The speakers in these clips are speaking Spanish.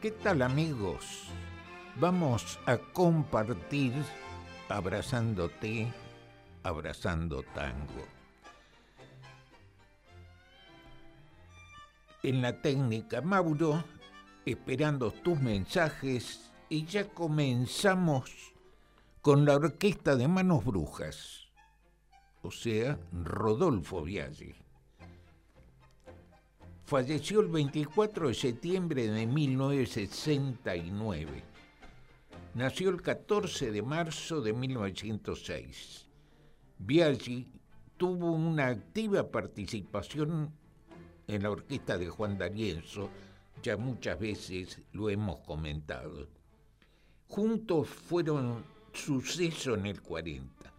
¿Qué tal amigos? Vamos a compartir abrazándote, abrazando tango. En la técnica Mauro, esperando tus mensajes y ya comenzamos con la orquesta de manos brujas, o sea, Rodolfo Viaggi. Falleció el 24 de septiembre de 1969. Nació el 14 de marzo de 1906. Biaggi tuvo una activa participación en la orquesta de Juan D'Arienzo, ya muchas veces lo hemos comentado. Juntos fueron suceso en el 40.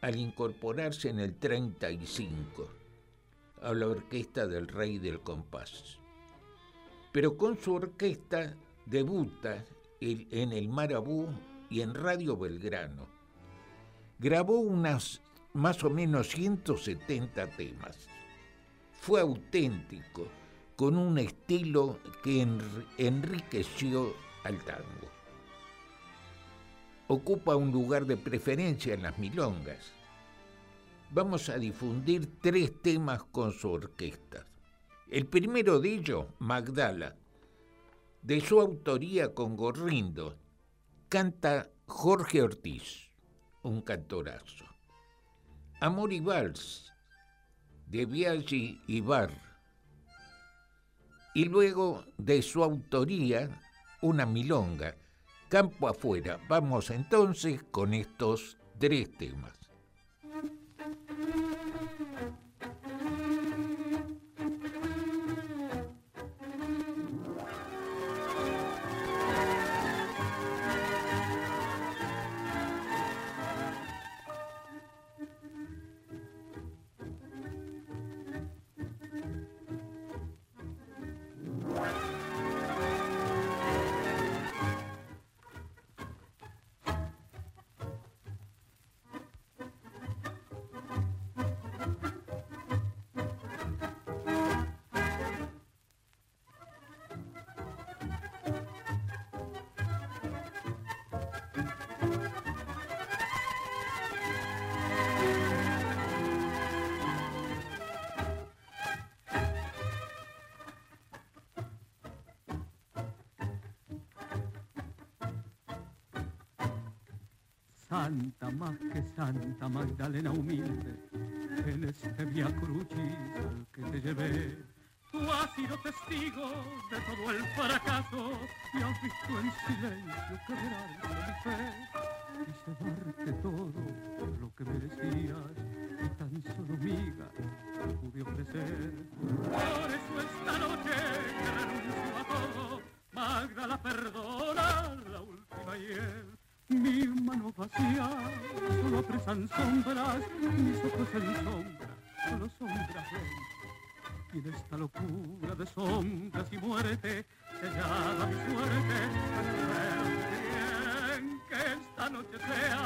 Al incorporarse en el 35, a la orquesta del Rey del Compás. Pero con su orquesta debuta en el Marabú y en Radio Belgrano. Grabó unas más o menos 170 temas. Fue auténtico, con un estilo que enriqueció al tango. Ocupa un lugar de preferencia en las milongas vamos a difundir tres temas con su orquesta. El primero de ellos, Magdala, de su autoría con Gorrindo, canta Jorge Ortiz, un cantorazo. Amor y Vals, de Biaggi y Bar. Y luego, de su autoría, una milonga, Campo afuera. Vamos entonces con estos tres temas. Santa más que Santa Magdalena humilde, en este via crucis que te llevé. Tú has sido testigo de todo el fracaso y has visto en silencio quebrarse mi fe. Quise darte todo lo que merecías y tan solo miga pude ofrecer. Por eso esta noche que renuncio a todo, Magda la perdona la última mi vacía, solo apresan sombras, mis ojos en sombra, solo sombras ven. Y de esta locura de sombras y muerte, sellada mi suerte, bien que esta noche sea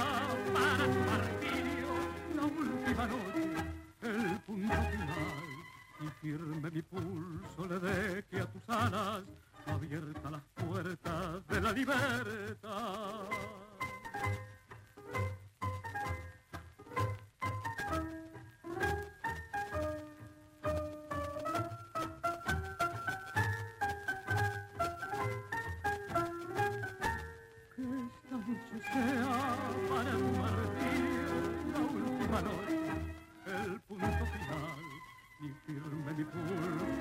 para tu martirio la última noche, el punto final. Y firme mi pulso le deje a tus alas abiertas las puertas de la libertad. Sea para tu martir la última noche, el punto final, y firme mi pulso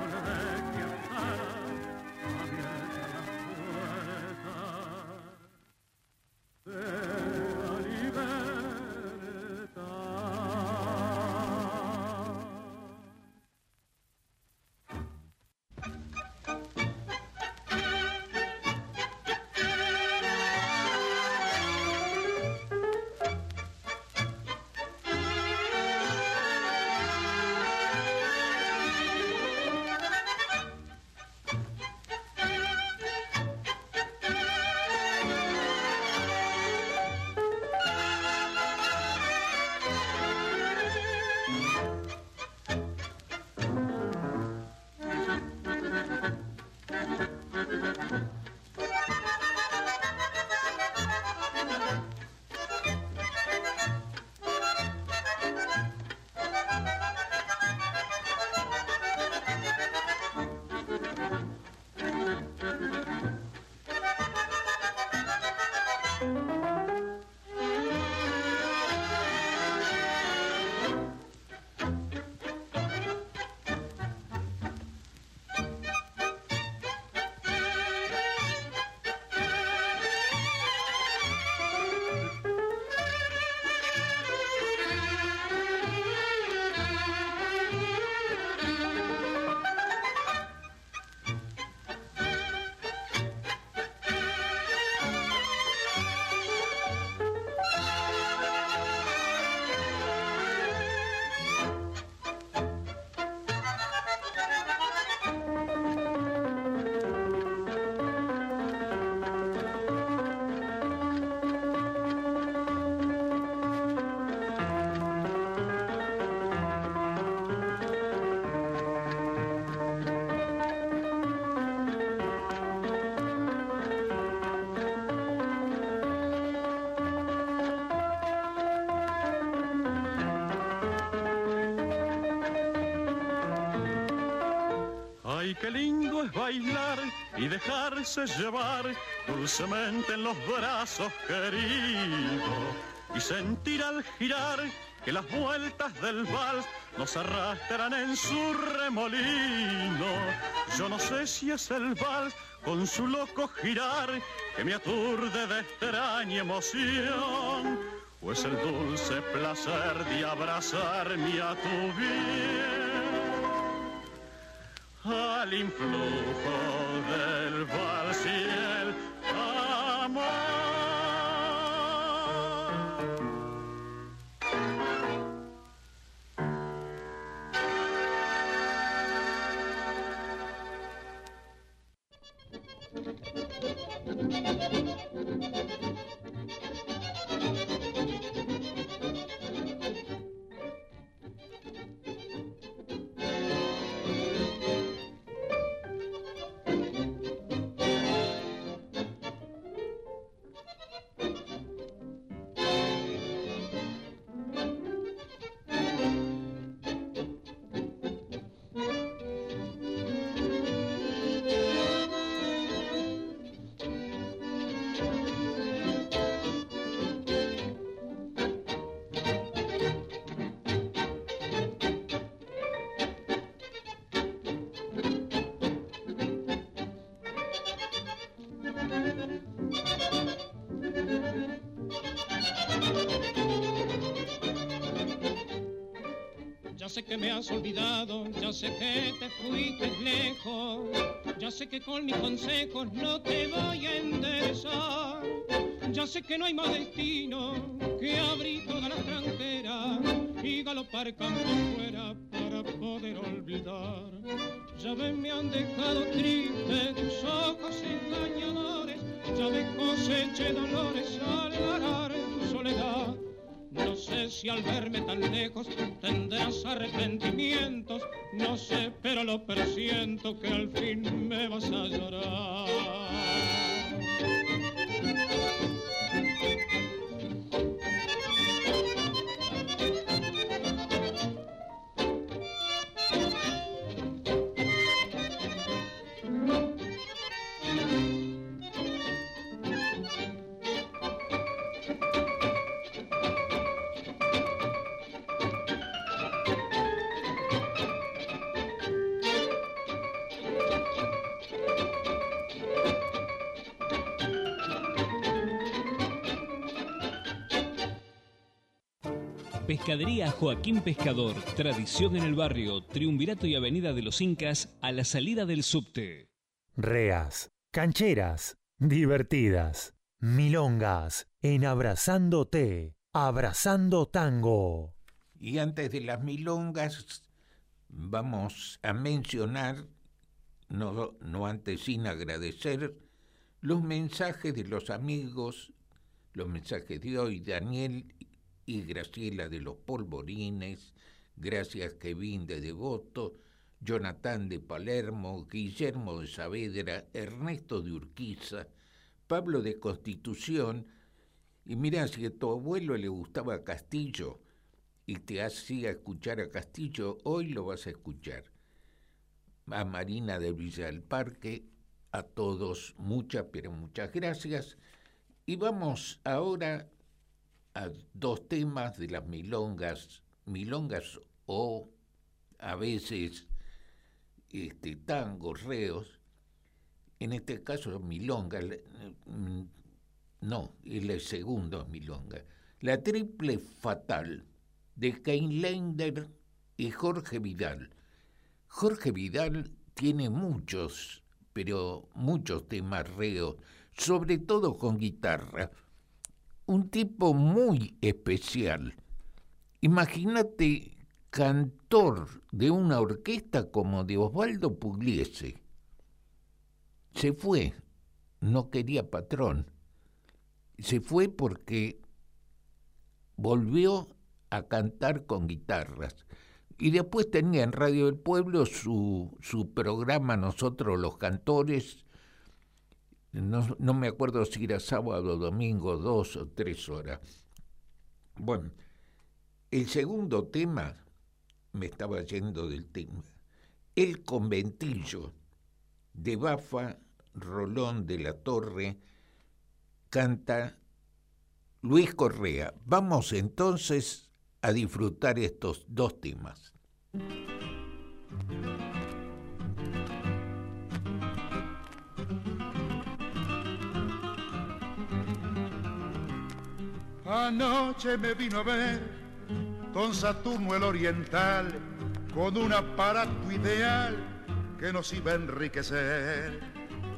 bailar y dejarse llevar dulcemente en los brazos queridos y sentir al girar que las vueltas del vals nos arrastran en su remolino. Yo no sé si es el vals con su loco girar que me aturde de extraña emoción, o es el dulce placer de abrazarme a tu bien al influjo del vals y el amor. Olvidado, ya sé que te fuiste lejos, ya sé que con mis consejos no te voy a enderezar, ya sé que no hay más destino que abrir toda la extranjera y galopar campo fuera para poder olvidar. Ya ves, me han dejado triste tus ojos engañadores, ya ves coseche dolores al arar tu soledad sé si al verme tan lejos tendrás arrepentimientos, no sé, pero lo presiento que al fin me vas a llorar. Pescadería Joaquín Pescador, tradición en el barrio, Triunvirato y Avenida de los Incas, a la salida del subte. Reas, cancheras, divertidas, milongas, en Abrazándote, Abrazando Tango. Y antes de las milongas, vamos a mencionar, no, no antes sin agradecer, los mensajes de los amigos, los mensajes de hoy, Daniel y Graciela de los Polvorines, gracias Kevin de Devoto, Jonathan de Palermo, Guillermo de Saavedra, Ernesto de Urquiza, Pablo de Constitución, y mira, si a tu abuelo le gustaba Castillo y te hacía escuchar a Castillo, hoy lo vas a escuchar. A Marina de Villa del Parque, a todos muchas, pero muchas gracias. Y vamos ahora a dos temas de las milongas, milongas o a veces este, tangos, reos, en este caso milonga, mm, no, el segundo es milonga, la triple fatal de Keinlander y Jorge Vidal. Jorge Vidal tiene muchos, pero muchos temas reos, sobre todo con guitarra. Un tipo muy especial. Imagínate cantor de una orquesta como de Osvaldo Pugliese. Se fue, no quería patrón. Se fue porque volvió a cantar con guitarras. Y después tenía en Radio del Pueblo su, su programa Nosotros los Cantores. No, no, me acuerdo si era sábado o domingo, dos o tres horas. Bueno, el segundo tema, me estaba yendo del tema, El conventillo de Bafa Rolón de la Torre canta Luis Correa. Vamos entonces a disfrutar estos dos temas. Anoche me vino a ver con Saturno el Oriental, con un aparato ideal que nos iba a enriquecer.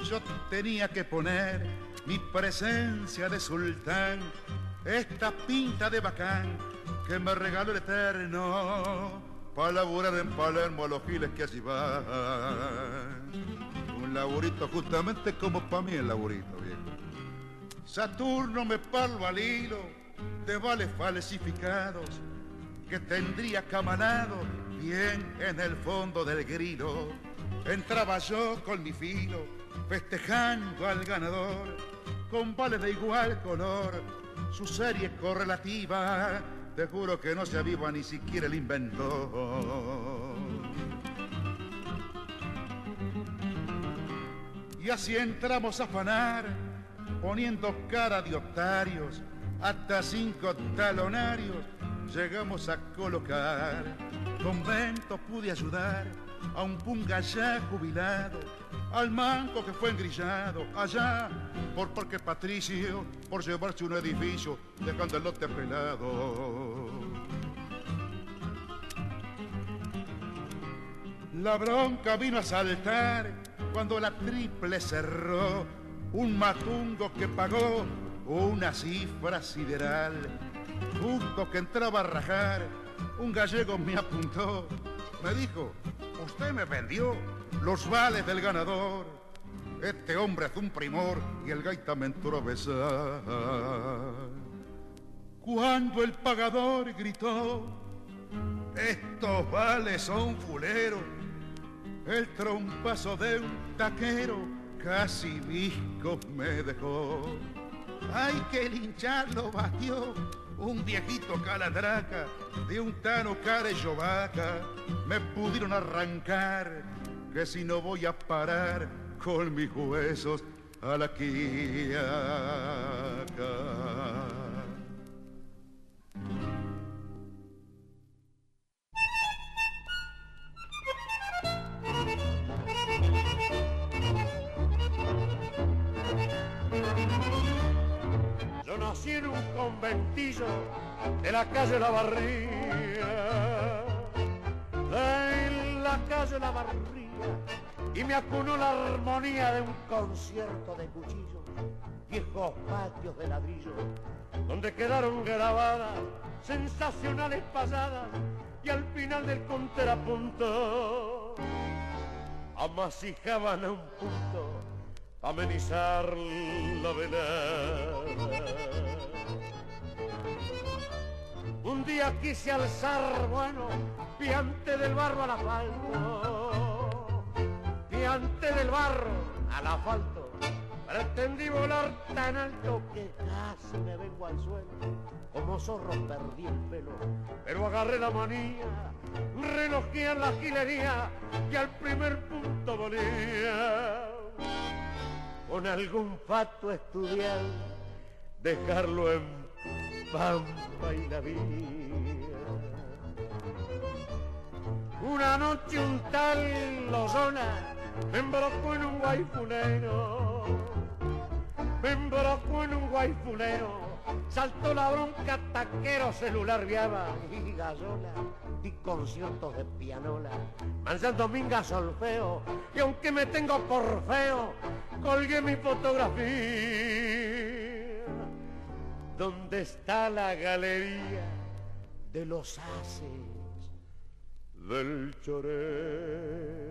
Yo tenía que poner mi presencia de sultán, esta pinta de bacán que me regaló el eterno para laburar en Palermo a los giles que allí van. Un laburito justamente como para mí el laburito, viejo. Saturno me parlo al hilo de vales falsificados que tendría camanado bien en el fondo del grilo. Entraba yo con mi filo festejando al ganador con vales de igual color, su serie correlativa te juro que no se aviva ni siquiera el inventor. Y así entramos a afanar, poniendo cara de octarios, hasta cinco talonarios llegamos a colocar. Convento pude ayudar a un punga ya jubilado, al manco que fue engrillado allá por Parque Patricio, por llevarse un edificio dejando el lote pelado. La bronca vino a saltar cuando la triple cerró, un matungo que pagó una cifra sideral. Justo que entraba a rajar, un gallego me apuntó, me dijo, usted me vendió los vales del ganador. Este hombre es un primor y el gaita me entró a besar. Cuando el pagador gritó, estos vales son fuleros, el trompazo de un taquero casi visco me dejó. Hay que lincharlo, batió un viejito caladraca de un tano vaca. Me pudieron arrancar que si no voy a parar con mis huesos a la quiaca. Conventillo de la calle La Barría, en la calle La Barría y me acunó la armonía de un concierto de cuchillos, viejos patios de ladrillo, donde quedaron grabadas sensacionales pasadas y al final del contrapunto amasijaban a un punto amenizar la velada. Un día quise alzar, bueno, piante del barro al asfalto antes del barro al asfalto. Pretendí volar tan alto que casi me vengo al suelo. Como zorro perdí el pelo, pero agarré la manía, relojé la gilería y al primer punto volía. Con algún fato estudiado dejarlo en pampa y la. Una noche un tal Lozona me embrocó en un guayfunero, me embrocó en un guayfunero, saltó la bronca, taquero, celular viaba y gasola di conciertos de pianola, manzando minga solfeo, y aunque me tengo por feo, colgué mi fotografía. ¿Dónde está la galería de los haces del choreo?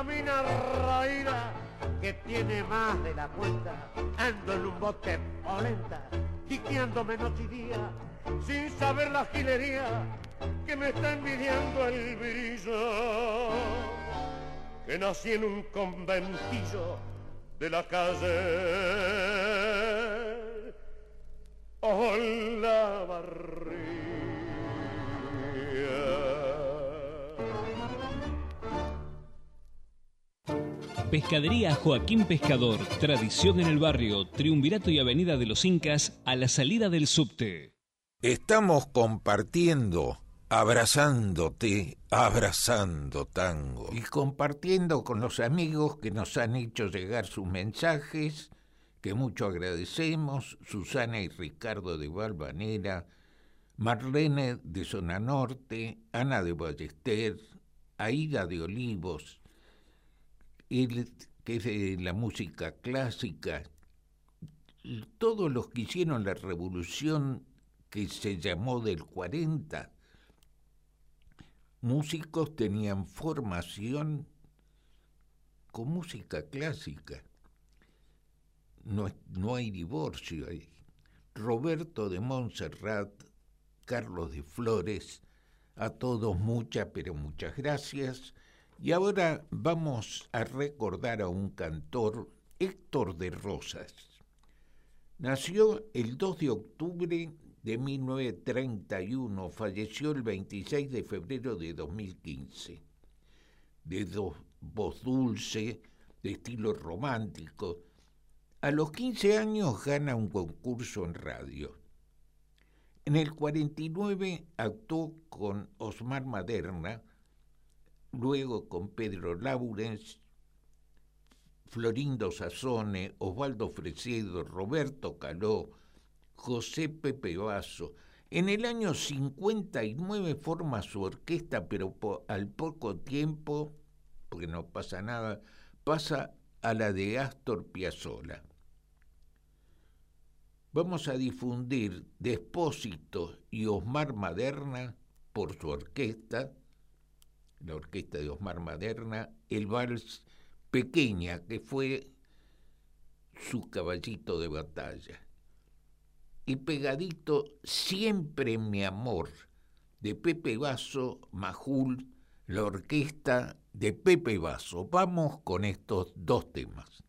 Una mina que tiene más de la cuenta, ando en un bote polenta, tiqueándome noche y día, sin saber la gilería que me está envidiando el brillo. Que nací en un conventillo de la calle Pescadería Joaquín Pescador, tradición en el barrio, Triunvirato y Avenida de los Incas, a la salida del subte. Estamos compartiendo abrazándote, abrazando tango. Y compartiendo con los amigos que nos han hecho llegar sus mensajes, que mucho agradecemos, Susana y Ricardo de Valvanera, Marlene de Zona Norte, Ana de Ballester, Aida de Olivos, el, que es de la música clásica, todos los que hicieron la revolución que se llamó del 40, músicos tenían formación con música clásica. No, no hay divorcio ahí. Roberto de Montserrat, Carlos de Flores, a todos muchas, pero muchas gracias. Y ahora vamos a recordar a un cantor, Héctor de Rosas. Nació el 2 de octubre de 1931, falleció el 26 de febrero de 2015. De voz dulce, de estilo romántico. A los 15 años gana un concurso en radio. En el 49 actuó con Osmar Maderna, luego con Pedro Laurens, Florindo Sazone, Osvaldo Fresedo, Roberto Caló, José Pepe Vaso. En el año 59 forma su orquesta, pero al poco tiempo, porque no pasa nada, pasa a la de Astor Piazzolla. Vamos a difundir Despósito y Osmar Maderna por su orquesta, la orquesta de Osmar Maderna, el vals Pequeña, que fue su caballito de batalla y pegadito Siempre mi amor de Pepe Vaso, Majul, la orquesta de Pepe Vaso. Vamos con estos dos temas.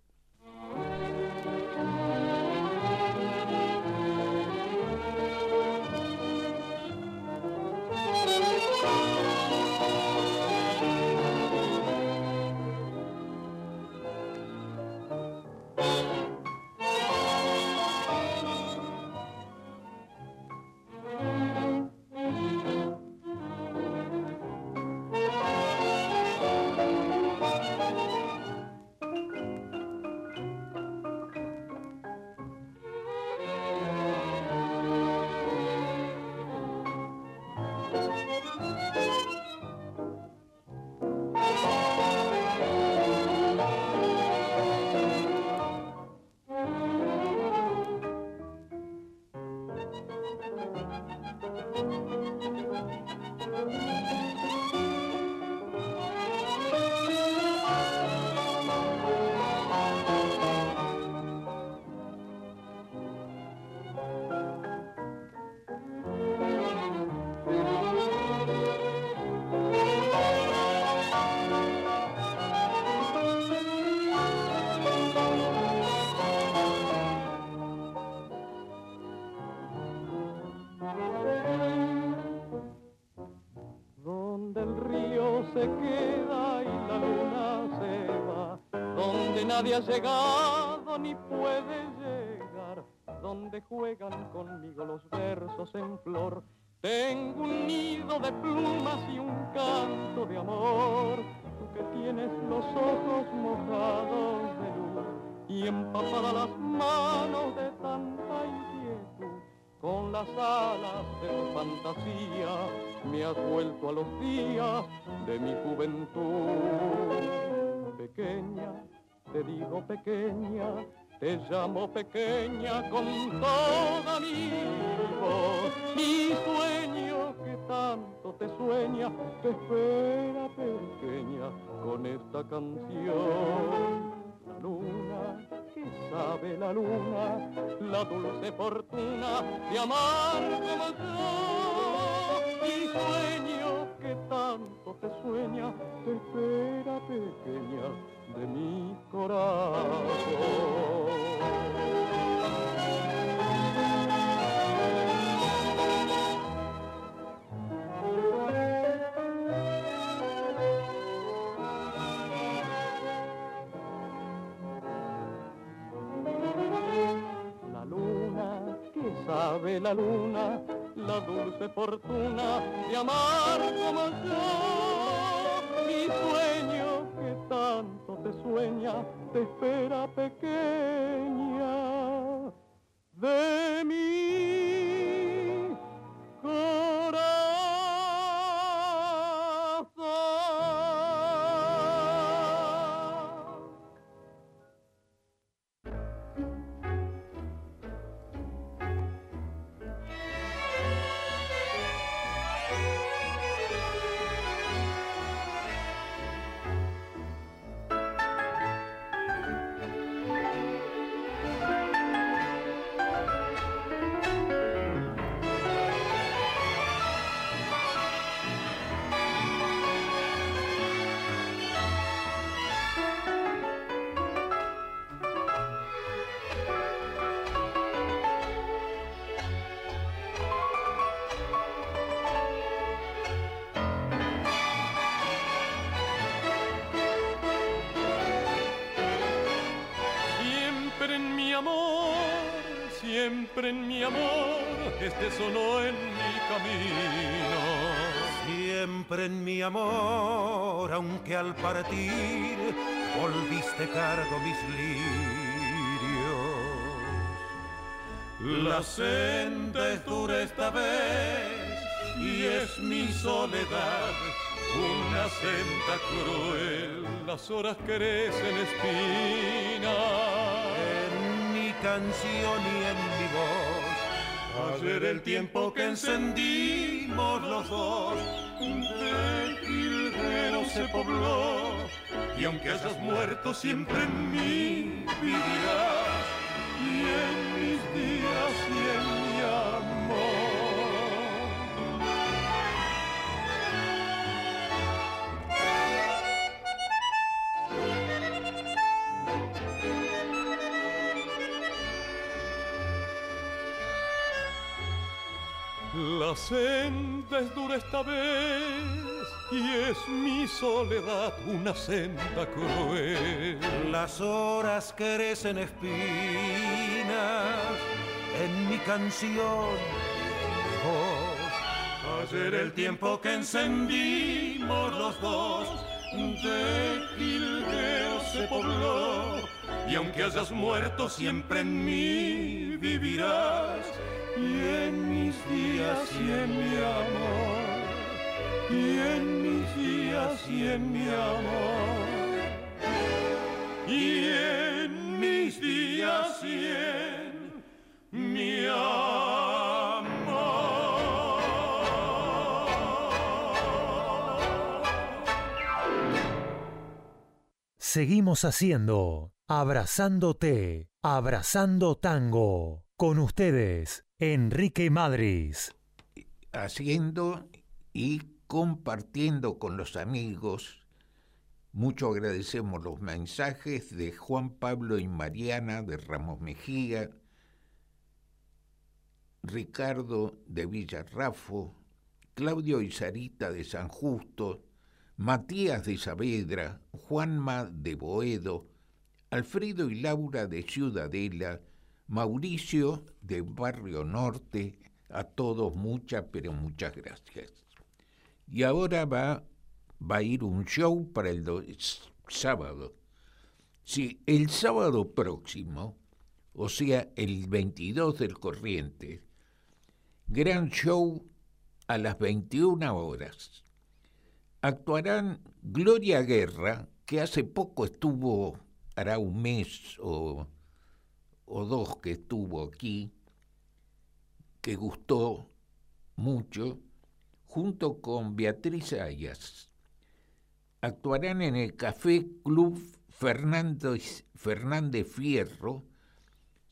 Nadie ha llegado ni puede llegar donde juegan conmigo los versos en flor. Tengo un nido de plumas y un canto de amor, tú que tienes los ojos mojados de luz y empapadas las manos de tanta inquietud. Con las alas de tu fantasía me has vuelto a los días de mi juventud. Pequeña, te digo pequeña, te llamo pequeña con toda mi voz, mi sueño que tanto te sueña, te espera pequeña con esta canción. La luna, que sabe la luna, la dulce fortuna de amar como yo. Mi sueño que tanto te sueña, te espera pequeña de mi corazón. La luna, sabe la luna, la dulce fortuna de amar como yo. Te espera pequeña Es dura esta vez y es mi soledad una senda cruel. Las horas crecen espinas. En mi canción y en mi voz, ayer el tiempo que encendimos los dos, de jilguero se pobló. Y aunque hayas muerto siempre en mí vivirás, y en La senda es dura esta vez y es mi soledad una senda cruel. Las horas crecen espinas en mi canción. Ayer el tiempo que encendimos los dos de jilguero se pobló y aunque hayas muerto siempre en mí vivirás y en mis días y en mi amor, y en mis días y en mi amor, y en mis días y en mi Seguimos haciendo Abrazándote, Abrazando Tango. Con ustedes, Enrique Madris. haciendo y compartiendo con los amigos. Mucho agradecemos los mensajes de Juan Pablo y Mariana de Ramos Mejía, Ricardo de Villarrafo, Claudio y Sarita de San Justo, Matías de Saavedra, Juanma de Boedo, Alfredo y Laura de Ciudadela, Mauricio de Barrio Norte, a todos muchas, pero muchas gracias. Y ahora va, va a ir un show para el sábado. Sí, el sábado próximo, o sea, el 22 del corriente, gran show a las 21 horas. Actuarán Gloria Guerra, que hace poco estuvo, hará un mes o, o dos que estuvo aquí, que gustó mucho, junto con Beatriz Ayas. Actuarán en el Café Club Fernández, Fernández Fierro,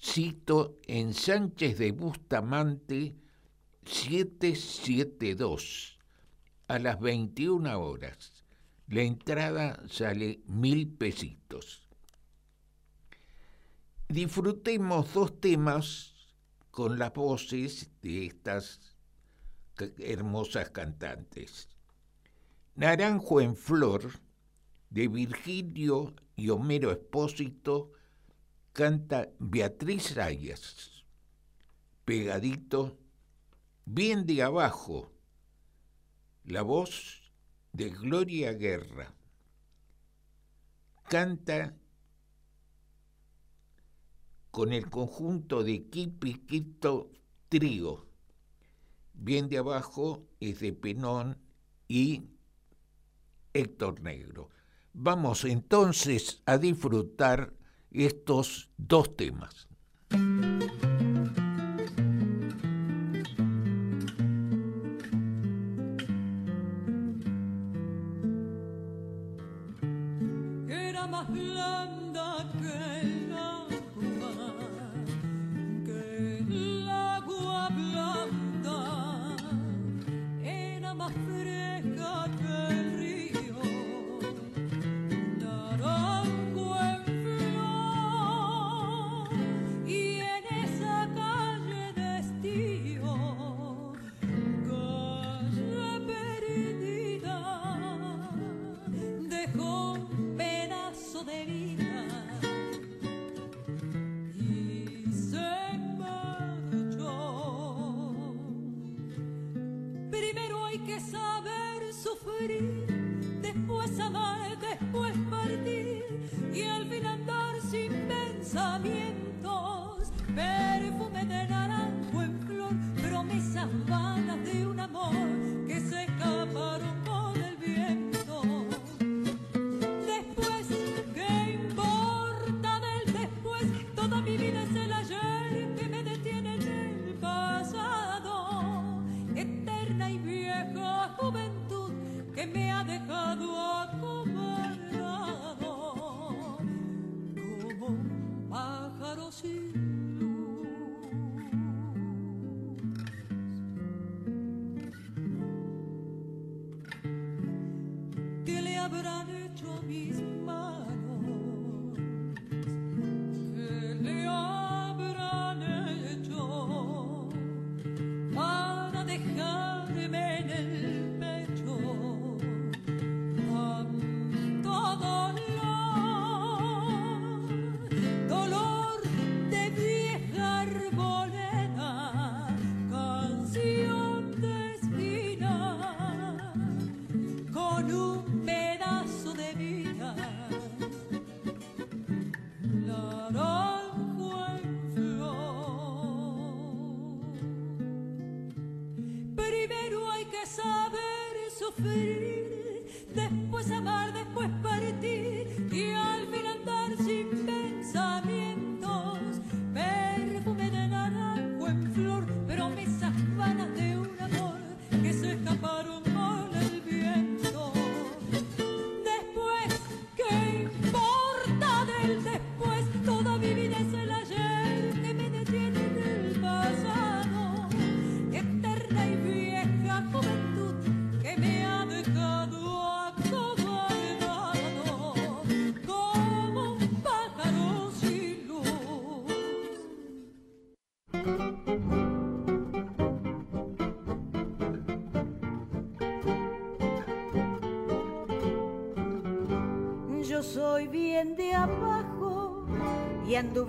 cito en Sánchez de Bustamante 772 a las 21 horas. La entrada sale mil pesitos. Disfrutemos dos temas con las voces de estas hermosas cantantes. Naranjo en Flor, de Virgilio y Homero Espósito, canta Beatriz Ayas. Pegadito, bien de abajo, la voz de Gloria Guerra. Canta con el conjunto de Kipiquito Trío. Bien de abajo es de Penón y Héctor Negro. Vamos entonces a disfrutar estos dos temas.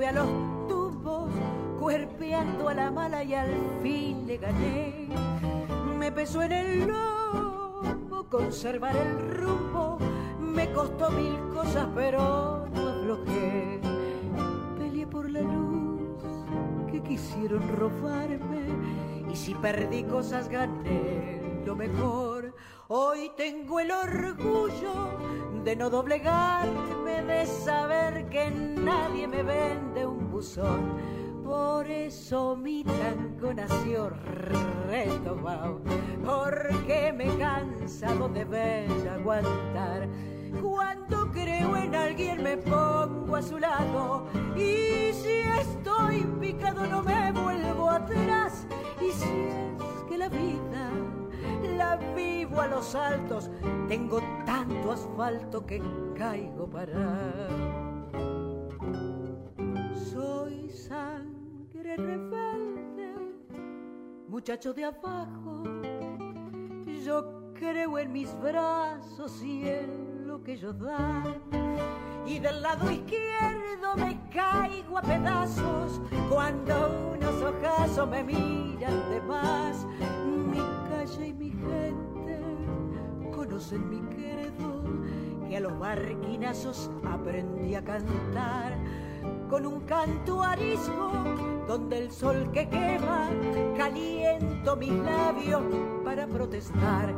A los tubos, cuerpeando a la mala y al fin le gané. Me pesó en el lomo conservar el rumbo, me costó mil cosas pero no aflojé. Peleé por la luz que quisieron robarme y si perdí cosas gané lo mejor. Hoy tengo el orgullo de no doblegarme, de saber que me vende un buzón. Por eso mi tango nació retomado, porque me cansado de ver aguantar. Cuando creo en alguien me pongo a su lado y si estoy picado no me vuelvo atrás. Y si es que la vida la vivo a los altos, tengo tanto asfalto que caigo para. Soy sangre rebelde, muchacho de abajo, yo creo en mis brazos y en lo que ellos dan. Y del lado izquierdo me caigo a pedazos cuando unos ojazos me miran de más. Y mi gente conocen mi credo, que a los barquinazos aprendí a cantar con un canto arisco donde el sol que quema caliento mis labios para protestar.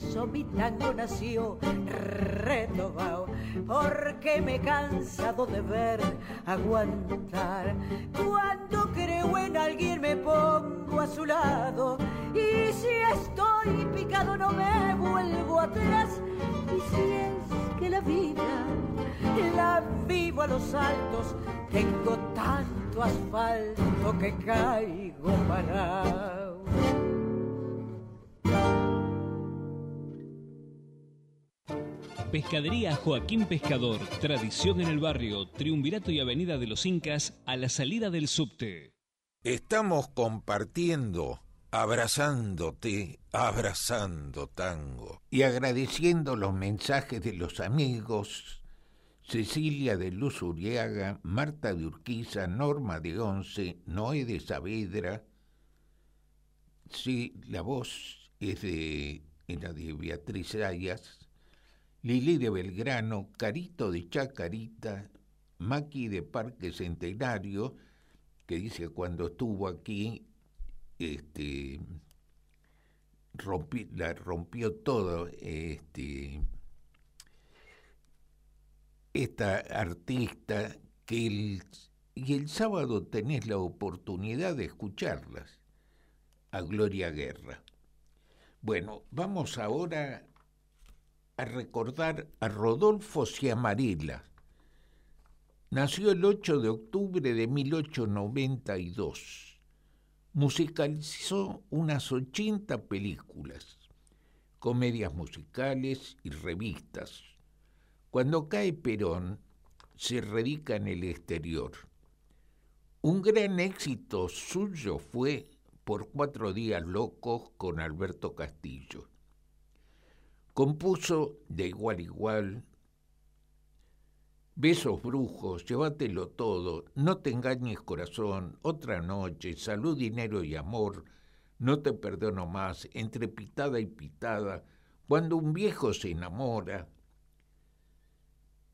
Por eso mi tango nació retobao, porque me he cansado de ver aguantar. Cuando creo en alguien me pongo a su lado y si estoy picado no me vuelvo atrás. Y si es que la vida la vivo a los altos, tengo tanto asfalto que caigo parado. Pescadería Joaquín Pescador, tradición en el barrio, Triunvirato y Avenida de los Incas, a la salida del subte. Estamos compartiendo abrazándote, abrazando tango, y agradeciendo los mensajes de los amigos Cecilia de Luz Uriaga, Marta de Urquiza, Norma de Once, Noé de Saavedra. Sí, la voz es de, la de Beatriz Ayas, Lili de Belgrano, Carito de Chacarita, Maki de Parque Centenario, que dice cuando estuvo aquí este, la rompió todo este, esta artista que y el sábado tenés la oportunidad de escucharlas a Gloria Guerra. Bueno, vamos ahora a recordar a Rodolfo Ciamarela. Nació el 8 de octubre de 1892 musicalizó unas 80 películas, comedias musicales y revistas. Cuando cae Perón, se radica en el exterior. Un gran éxito suyo fue Por cuatro días locos con Alberto Castillo. Compuso de igual igual Besos brujos, llévatelo todo, no te engañes corazón, otra noche, salud, dinero y amor, no te perdono más, entre pitada y pitada, cuando un viejo se enamora.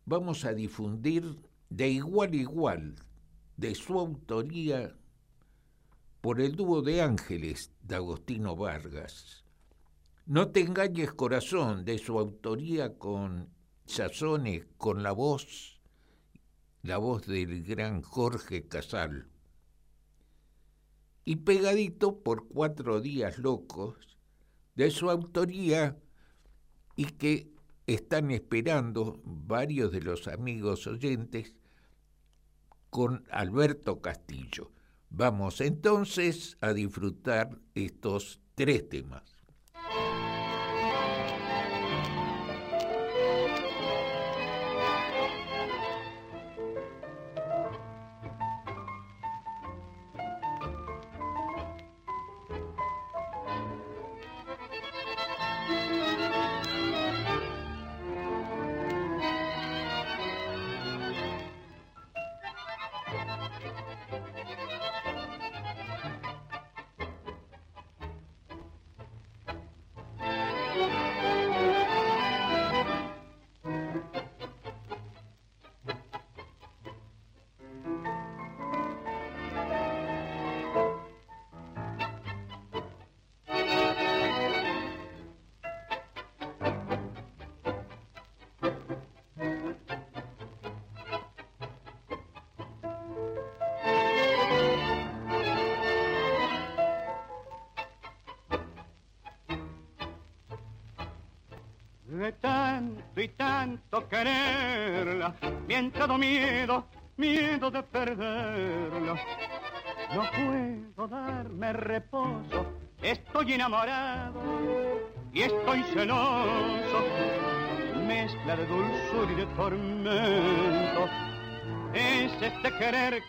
Vamos a difundir de igual igual, de su autoría, por el dúo de ángeles de Agostino Vargas. No te engañes corazón, de su autoría con Sazones, con la voz la voz del gran Jorge Casal. Y pegadito por cuatro días locos, de su autoría y que están esperando varios de los amigos oyentes con Alberto Castillo. Vamos entonces a disfrutar estos tres temas.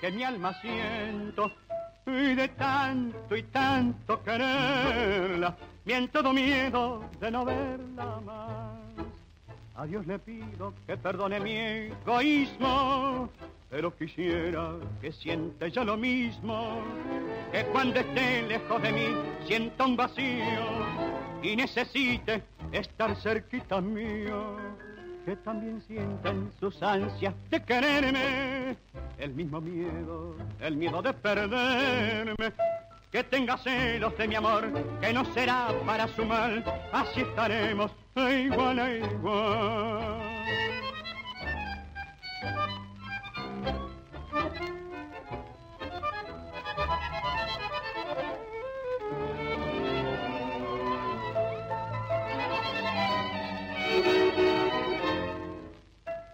Que mi alma siento y de tanto y tanto quererla, miento miedo de no verla más. A Dios le pido que perdone mi egoísmo, pero quisiera que siente ya lo mismo, que cuando esté lejos de mí sienta un vacío y necesite estar cerquita mío, que también sienten sus ansias de quererme, el mismo miedo, el miedo de perderme. Que tenga celos de mi amor, que no será para su mal, así estaremos igual a igual.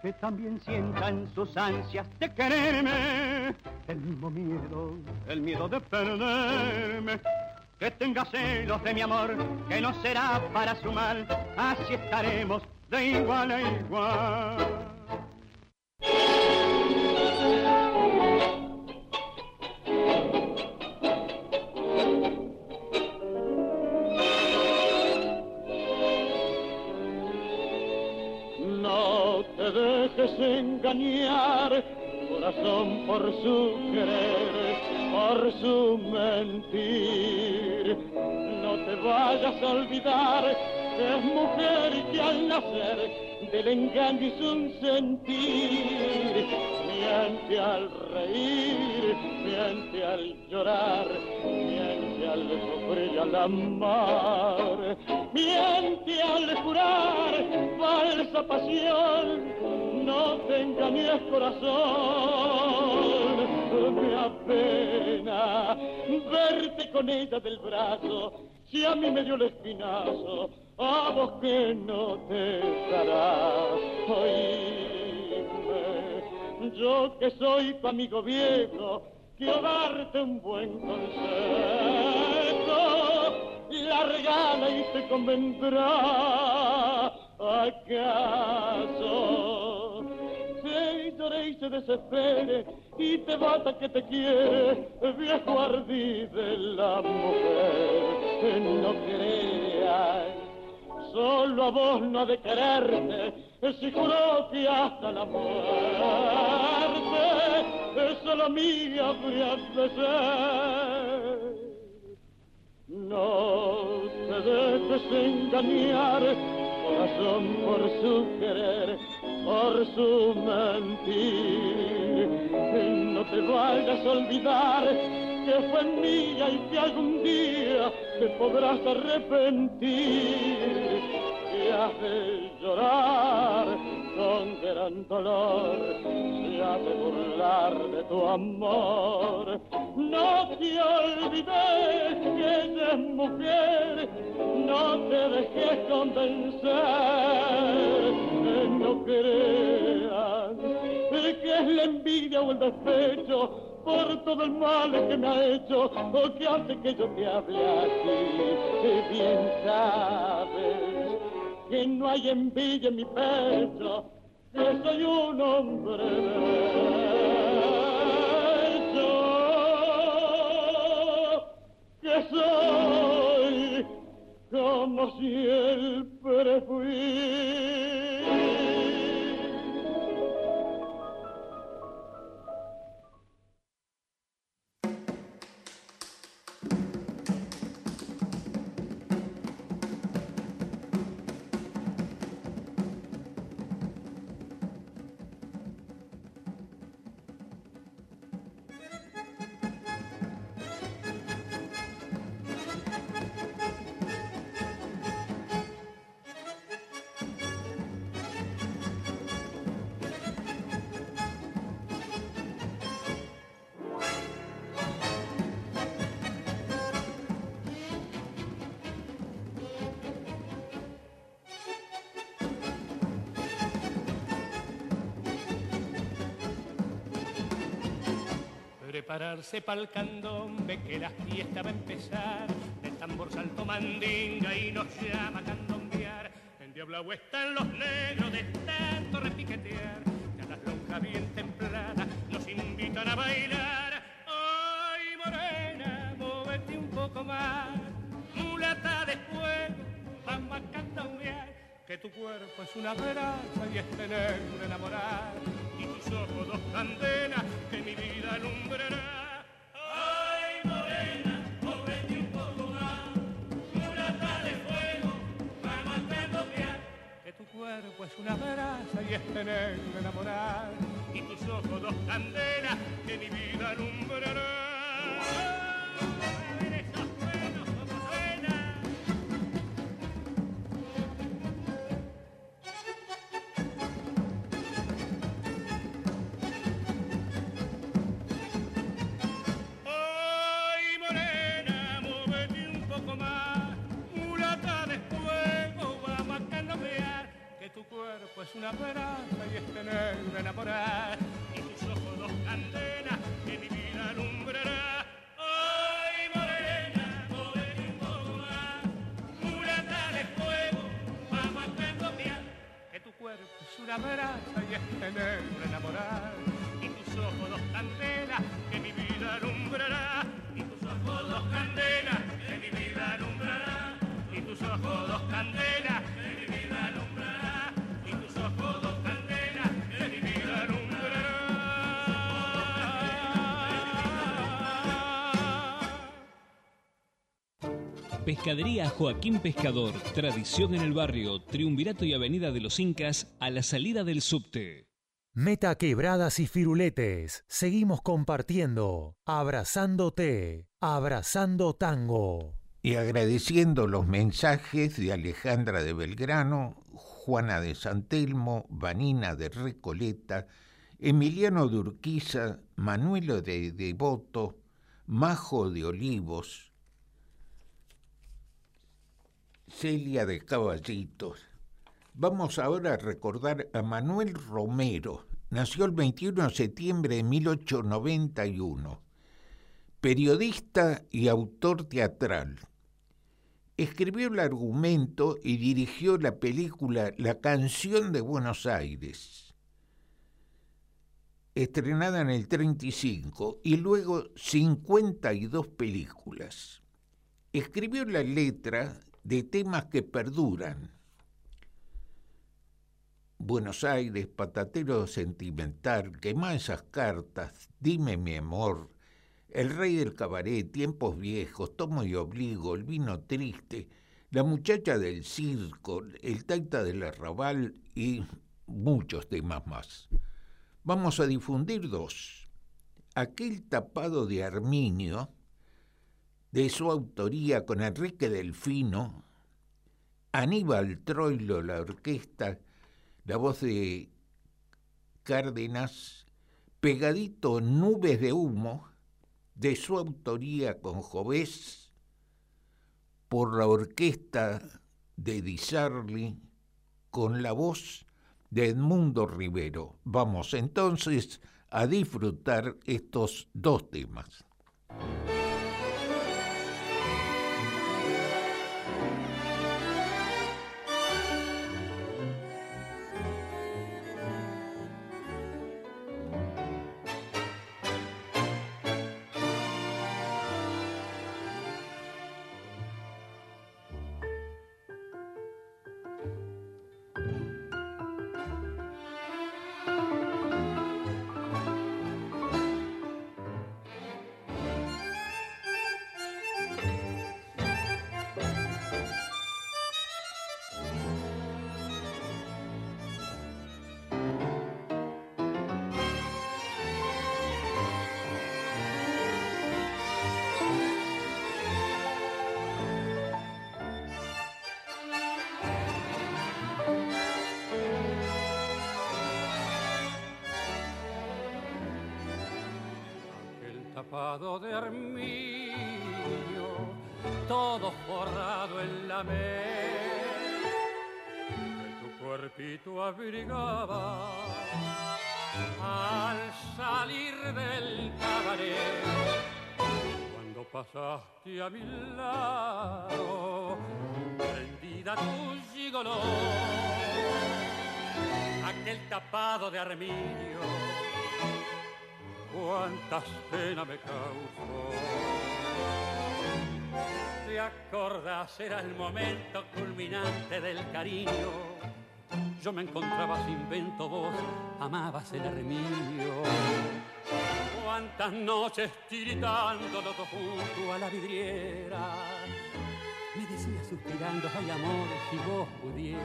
Que también sientan sus ansias de quererme, el mismo miedo, el miedo de perderme, que tenga celos de mi amor, que no será para su mal, así estaremos de igual a igual. Engañar, corazón por su querer, por su mentir. No te vayas a olvidar que es mujer que al nacer del engaño es un sentir. Miente al reír, miente al llorar, miente al sufrir y al amar, miente al jurar falsa pasión no te engañes corazón, me apena verte con ella del brazo, si a mí me dio el espinazo, a vos que no te dará. Oíme, yo que soy tu amigo viejo, quiero darte un buen consejo, largala y te convendrá. ¿Acaso? Y se desespere y te bata que te quiere, viejo ardí de la mujer. No creas, solo a vos no ha de quererte, si juró que hasta la muerte, solo mía habría de. No te dejes engañar, corazón por su querer por su mentir. No te vayas a olvidar que fue mía y que algún día te podrás arrepentir. Que has de llorar con gran dolor, se ha de burlar de tu amor. No te olvides que ella es mujer, no te dejes convencer, no creas que es la envidia o el despecho por todo el mal que me ha hecho o que hace que yo te hable así. Bien sabes que no hay envidia en mi pecho, que soy un hombre yo, que soy como siempre fui. Prepararse para el candombe que la fiesta va a empezar. El tambor salto mandinga y nos llama candombear. En Diablo están los negros de tanto repiquetear. Ya las lonjas bien templadas nos invitan a bailar. Ay, morena, móvete un poco más. Mulata de fuego, vamos a candombear. Que tu cuerpo es una brasa y este negro enamorar y tus ojos dos candelas negro enamorar y tus ojos dos candelas que mi vida alumbrará. Esos buenos como suena. Ay, morena, móvete un poco más, mulata de fuego, vamos a candombear, que tu cuerpo es una brasa y enamorar, y Pescadería Joaquín Pescador, tradición en el barrio, Triunvirato y Avenida de los Incas, a la salida del subte. Meta quebradas y firuletes. Seguimos compartiendo. Abrazándote. Abrazando tango. Y agradeciendo los mensajes de Alejandra de Belgrano, Juana de Santelmo, Vanina de Recoleta, Emiliano de Urquiza, Manuelo de Devoto, Majo de Olivos, Celia de Caballitos. Vamos ahora a recordar a Manuel Romero. Nació el 21 de septiembre de 1891. Periodista y autor teatral. Escribió el argumento y dirigió la película La canción de Buenos Aires, estrenada en el 35, y luego 52 películas. Escribió la letra de temas que perduran. Buenos Aires, patatero sentimental, quema esas cartas, dime mi amor, el rey del cabaret, tiempos viejos, tomo y obligo, el vino triste, la muchacha del circo, el taita del arrabal y muchos temas más. Vamos a difundir dos. Aquel tapado de Arminio, de su autoría con Enrique Delfino, Aníbal Troilo, la orquesta, la voz de Cárdenas, pegadito Nubes de Humo, de su autoría con Jovés, por la orquesta de Di Sarli, con la voz de Edmundo Rivero. Vamos entonces a disfrutar estos dos temas. Todo forrado en la mes, que tu cuerpito abrigaba al salir del cabaret. Cuando pasaste a mi lado, prendida tu gigoló, aquel tapado de armiño, cuántas penas me causó. ¿Te? Era el momento culminante del cariño yo me encontraba sin vento, vos amabas el armiño. Cuántas noches tiritando los dos junto a la vidriera. Me decía suspirando, ay amor, si vos pudieras.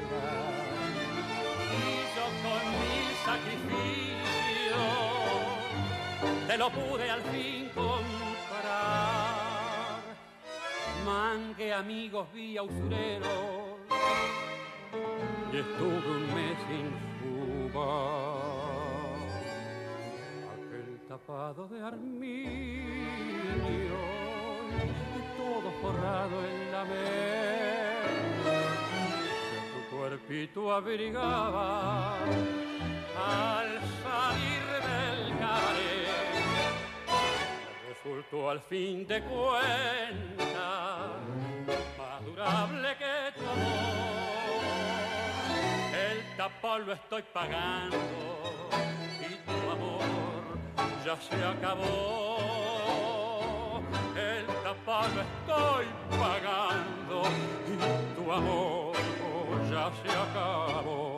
Y yo con mi sacrificio te lo pude al fin comprar. Mangue amigos, vía usureros y estuve un mes sin fumar. Aquel tapado de armiño todo forrado en la mesa tu cuerpito abrigaba al salir Resultó al fin de cuentas más durable que tu amor el tapón lo estoy pagando y tu amor ya se acabó. El tapón lo estoy pagando y tu amor ya se acabó.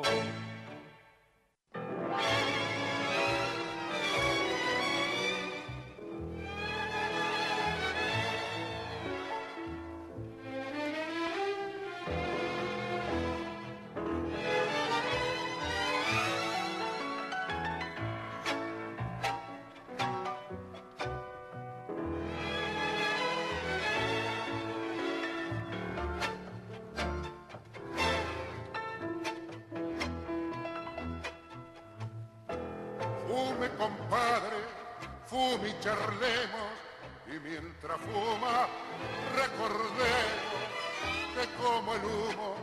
Charlemos y mientras fuma recordemos que como el humo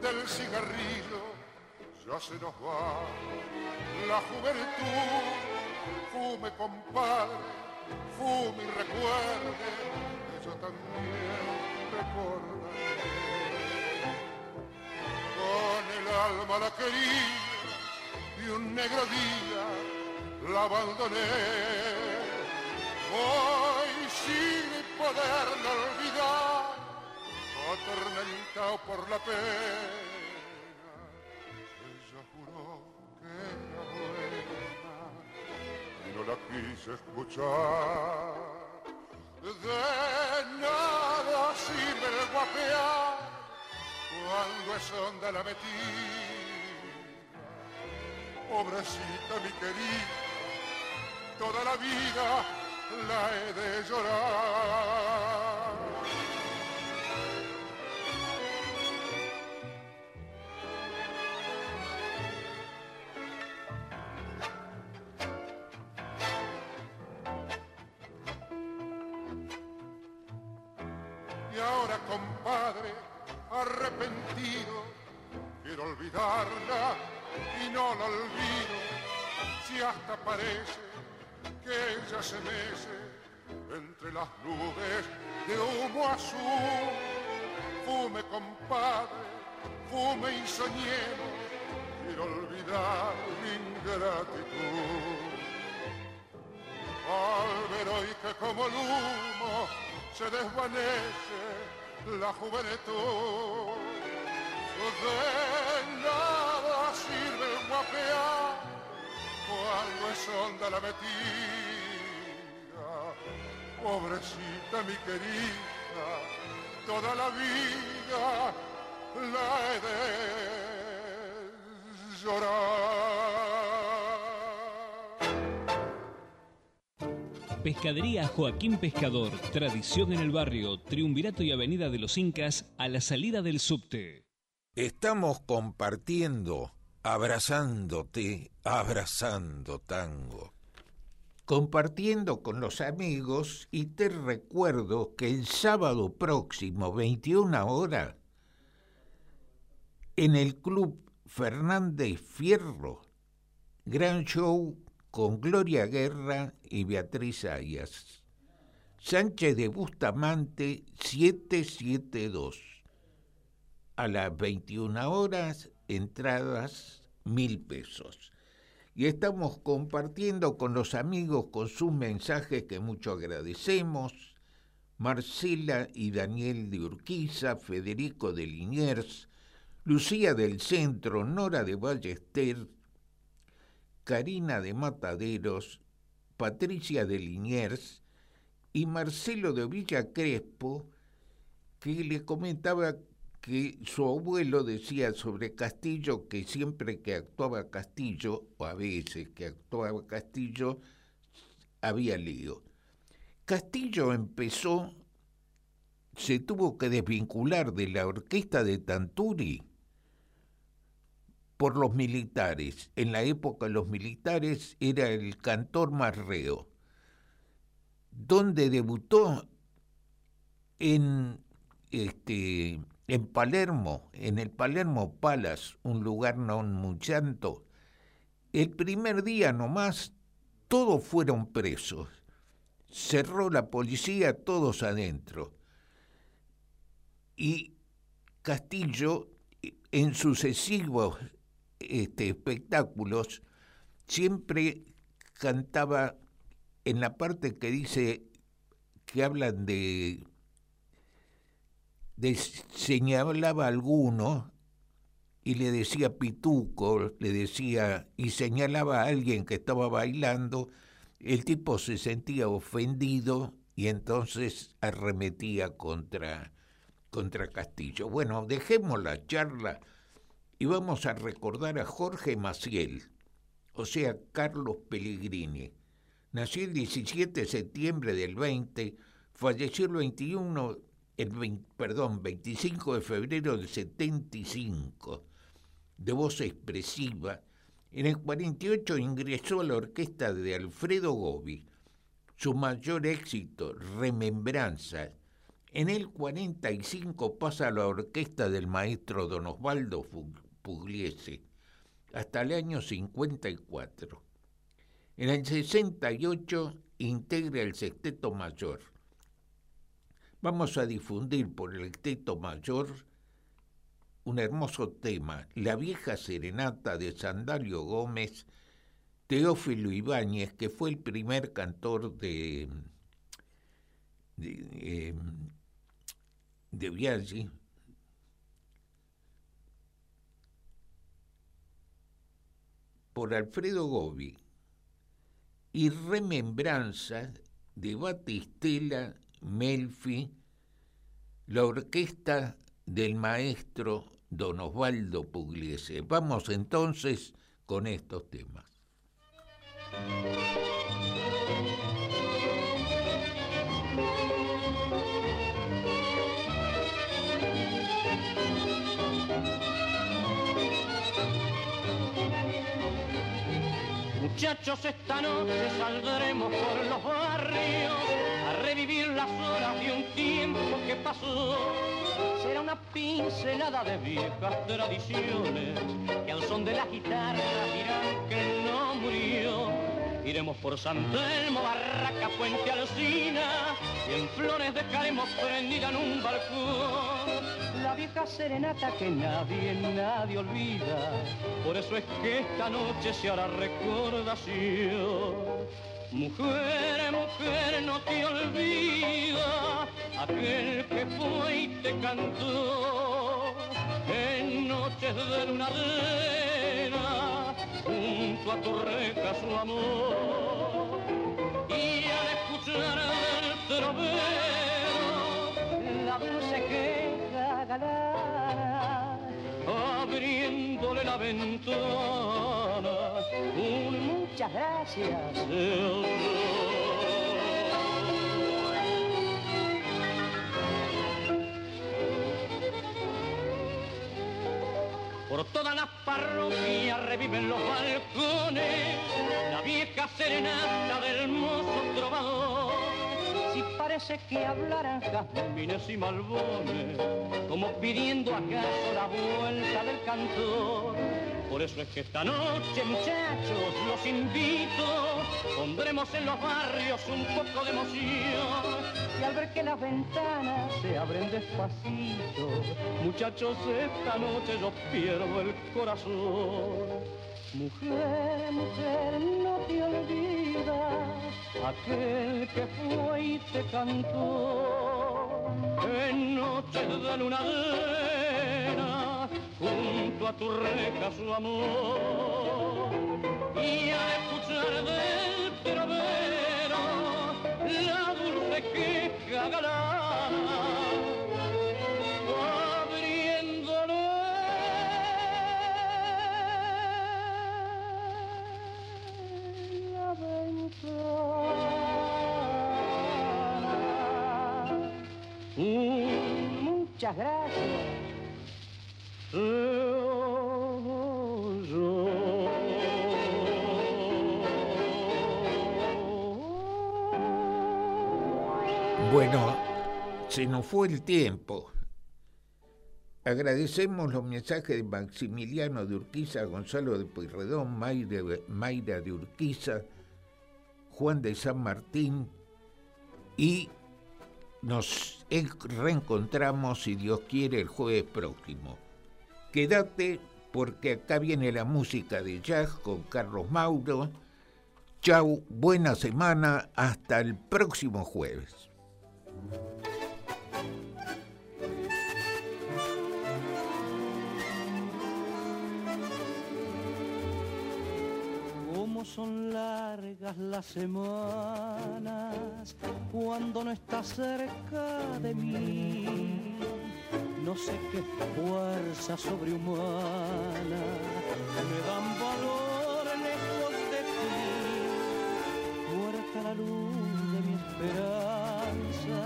del cigarrillo ya se nos va la juventud. Fume compadre, fume y recuerde que yo también recordaré. Con el alma la quería y un negro día la abandoné Hoy sin poderlo olvidar, atormentado por la pena, ella juró que era buena y no la quise escuchar. De nada sirve el guapear cuando es onda la metida. Pobrecita mi querida, toda la vida la he de llorar. Y ahora, compadre, arrepentido, quiero olvidarla y no la olvido, si hasta parece que ella se mece entre las nubes de humo azul. Fume, compadre, fume y soñemos, quiero olvidar mi ingratitud. Al ver hoy que como el humo se desvanece la juventud, de nada sirve guapear cuando es honda la metida. Pobrecita mi querida, toda la vida la he de llorar. Pescadería Joaquín Pescador, tradición en el barrio, Triunvirato y Avenida de los Incas, a la salida del subte. Estamos compartiendo abrazándote, abrazando tango. Compartiendo con los amigos y te recuerdo que el sábado próximo, 21 horas, en el Club Fernández Fierro, Gran show con Gloria Guerra y Beatriz Ayas. Sánchez de Bustamante 772. A las 21 horas, entradas mil pesos. Y estamos compartiendo con los amigos con sus mensajes que mucho agradecemos. Marcela y Daniel de Urquiza, Federico de Liniers, Lucía del Centro, Nora de Ballester, Karina de Mataderos, Patricia de Liniers y Marcelo de Villa Crespo, que le comentaba que su abuelo decía sobre Castillo que siempre que actuaba Castillo, o a veces que actuaba Castillo, había lío. Castillo empezó, se tuvo que desvincular de la orquesta de Tanturi por los militares. En la época los militares era el cantor más reo, donde debutó en, este, en Palermo, en el Palermo Palace, un lugar no muy santo. El primer día nomás todos fueron presos. Cerró la policía, todos adentro. Y Castillo, en sucesivos este, espectáculos, siempre cantaba en la parte que dice que hablan de, de señalaba a alguno y le decía pituco, le decía y señalaba a alguien que estaba bailando, el tipo se sentía ofendido y entonces arremetía contra, contra Castillo. Bueno, dejemos la charla y vamos a recordar a Jorge Maciel, o sea, Carlos Pellegrini. Nació el 17 de septiembre del 20, falleció el 21, el perdón, 25 de febrero del 75, de voz expresiva. En el 48 ingresó a la orquesta de Alfredo Gobi. Su mayor éxito, Remembranza, en el 45 pasa a la orquesta del maestro Don Osvaldo Pugliese hasta el año 54. En el 68 integra el Sexteto Mayor. Vamos a difundir por el Sexteto Mayor un hermoso tema, La vieja serenata de Sandalio Gómez, Teófilo Ibáñez, que fue el primer cantor de, de, em, de por Alfredo Gobi. Y Remembranza de Batistela Melfi, la orquesta del maestro don Osvaldo Pugliese. Vamos entonces con estos temas. Muchachos, esta noche saldremos por los barrios a revivir las horas de un tiempo que pasó. Será una pincelada de viejas tradiciones que al son de la guitarra dirán que no murió. Iremos por San Telmo, Barraca, Puente Alcina y en flores dejaremos prendida en un balcón la vieja serenata que nadie, nadie olvida. Por eso es que esta noche se hará recordación. Mujer, mujer, no te olvida aquel que fue y te cantó en noches de luna llena junto a tu reja su amor. Y al escuchar el trovero la dulce que abriéndole la ventana, gracias. Por todas las parroquias reviven los balcones la vieja serenata del mozo trovador. Si parece que hablaran jazmines y malbones, como pidiendo acaso la vuelta del cantor. Por eso es que esta noche, muchachos, los invito, pondremos en los barrios un poco de emoción. Y al ver que las ventanas se abren despacito, muchachos, esta noche yo pierdo el corazón. Mujer, mujer, no te olvidas aquel que fue y te cantó en noche de luna llena junto a tu reja su amor. Y al escuchar del trovero la dulce queja galana Muchas gracias. Bueno, se nos fue el tiempo. Agradecemos los mensajes de Maximiliano de Urquiza, Gonzalo de Pueyrredón, Mayra de Urquiza, Juan de San Martín y nos reencontramos, si Dios quiere, el jueves próximo. Quédate porque acá viene la música de jazz con Carlos Mauro. Chau, buena semana, hasta el próximo jueves. son largas las semanas cuando no estás cerca de mí. No sé qué fuerza sobrehumana me dan valor lejos de ti. Muerta la luz de mi esperanza,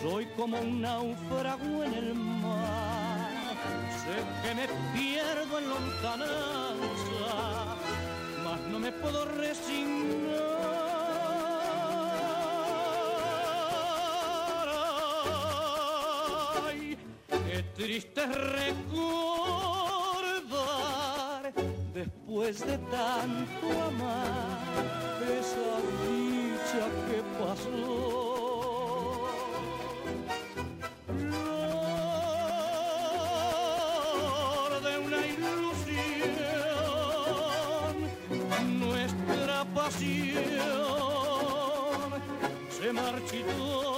soy como un náufrago en el mar. Sé que me pierdo en lontananza no me puedo resignar. Triste recordar después de tanto amar esa dicha que pasó. se marchitó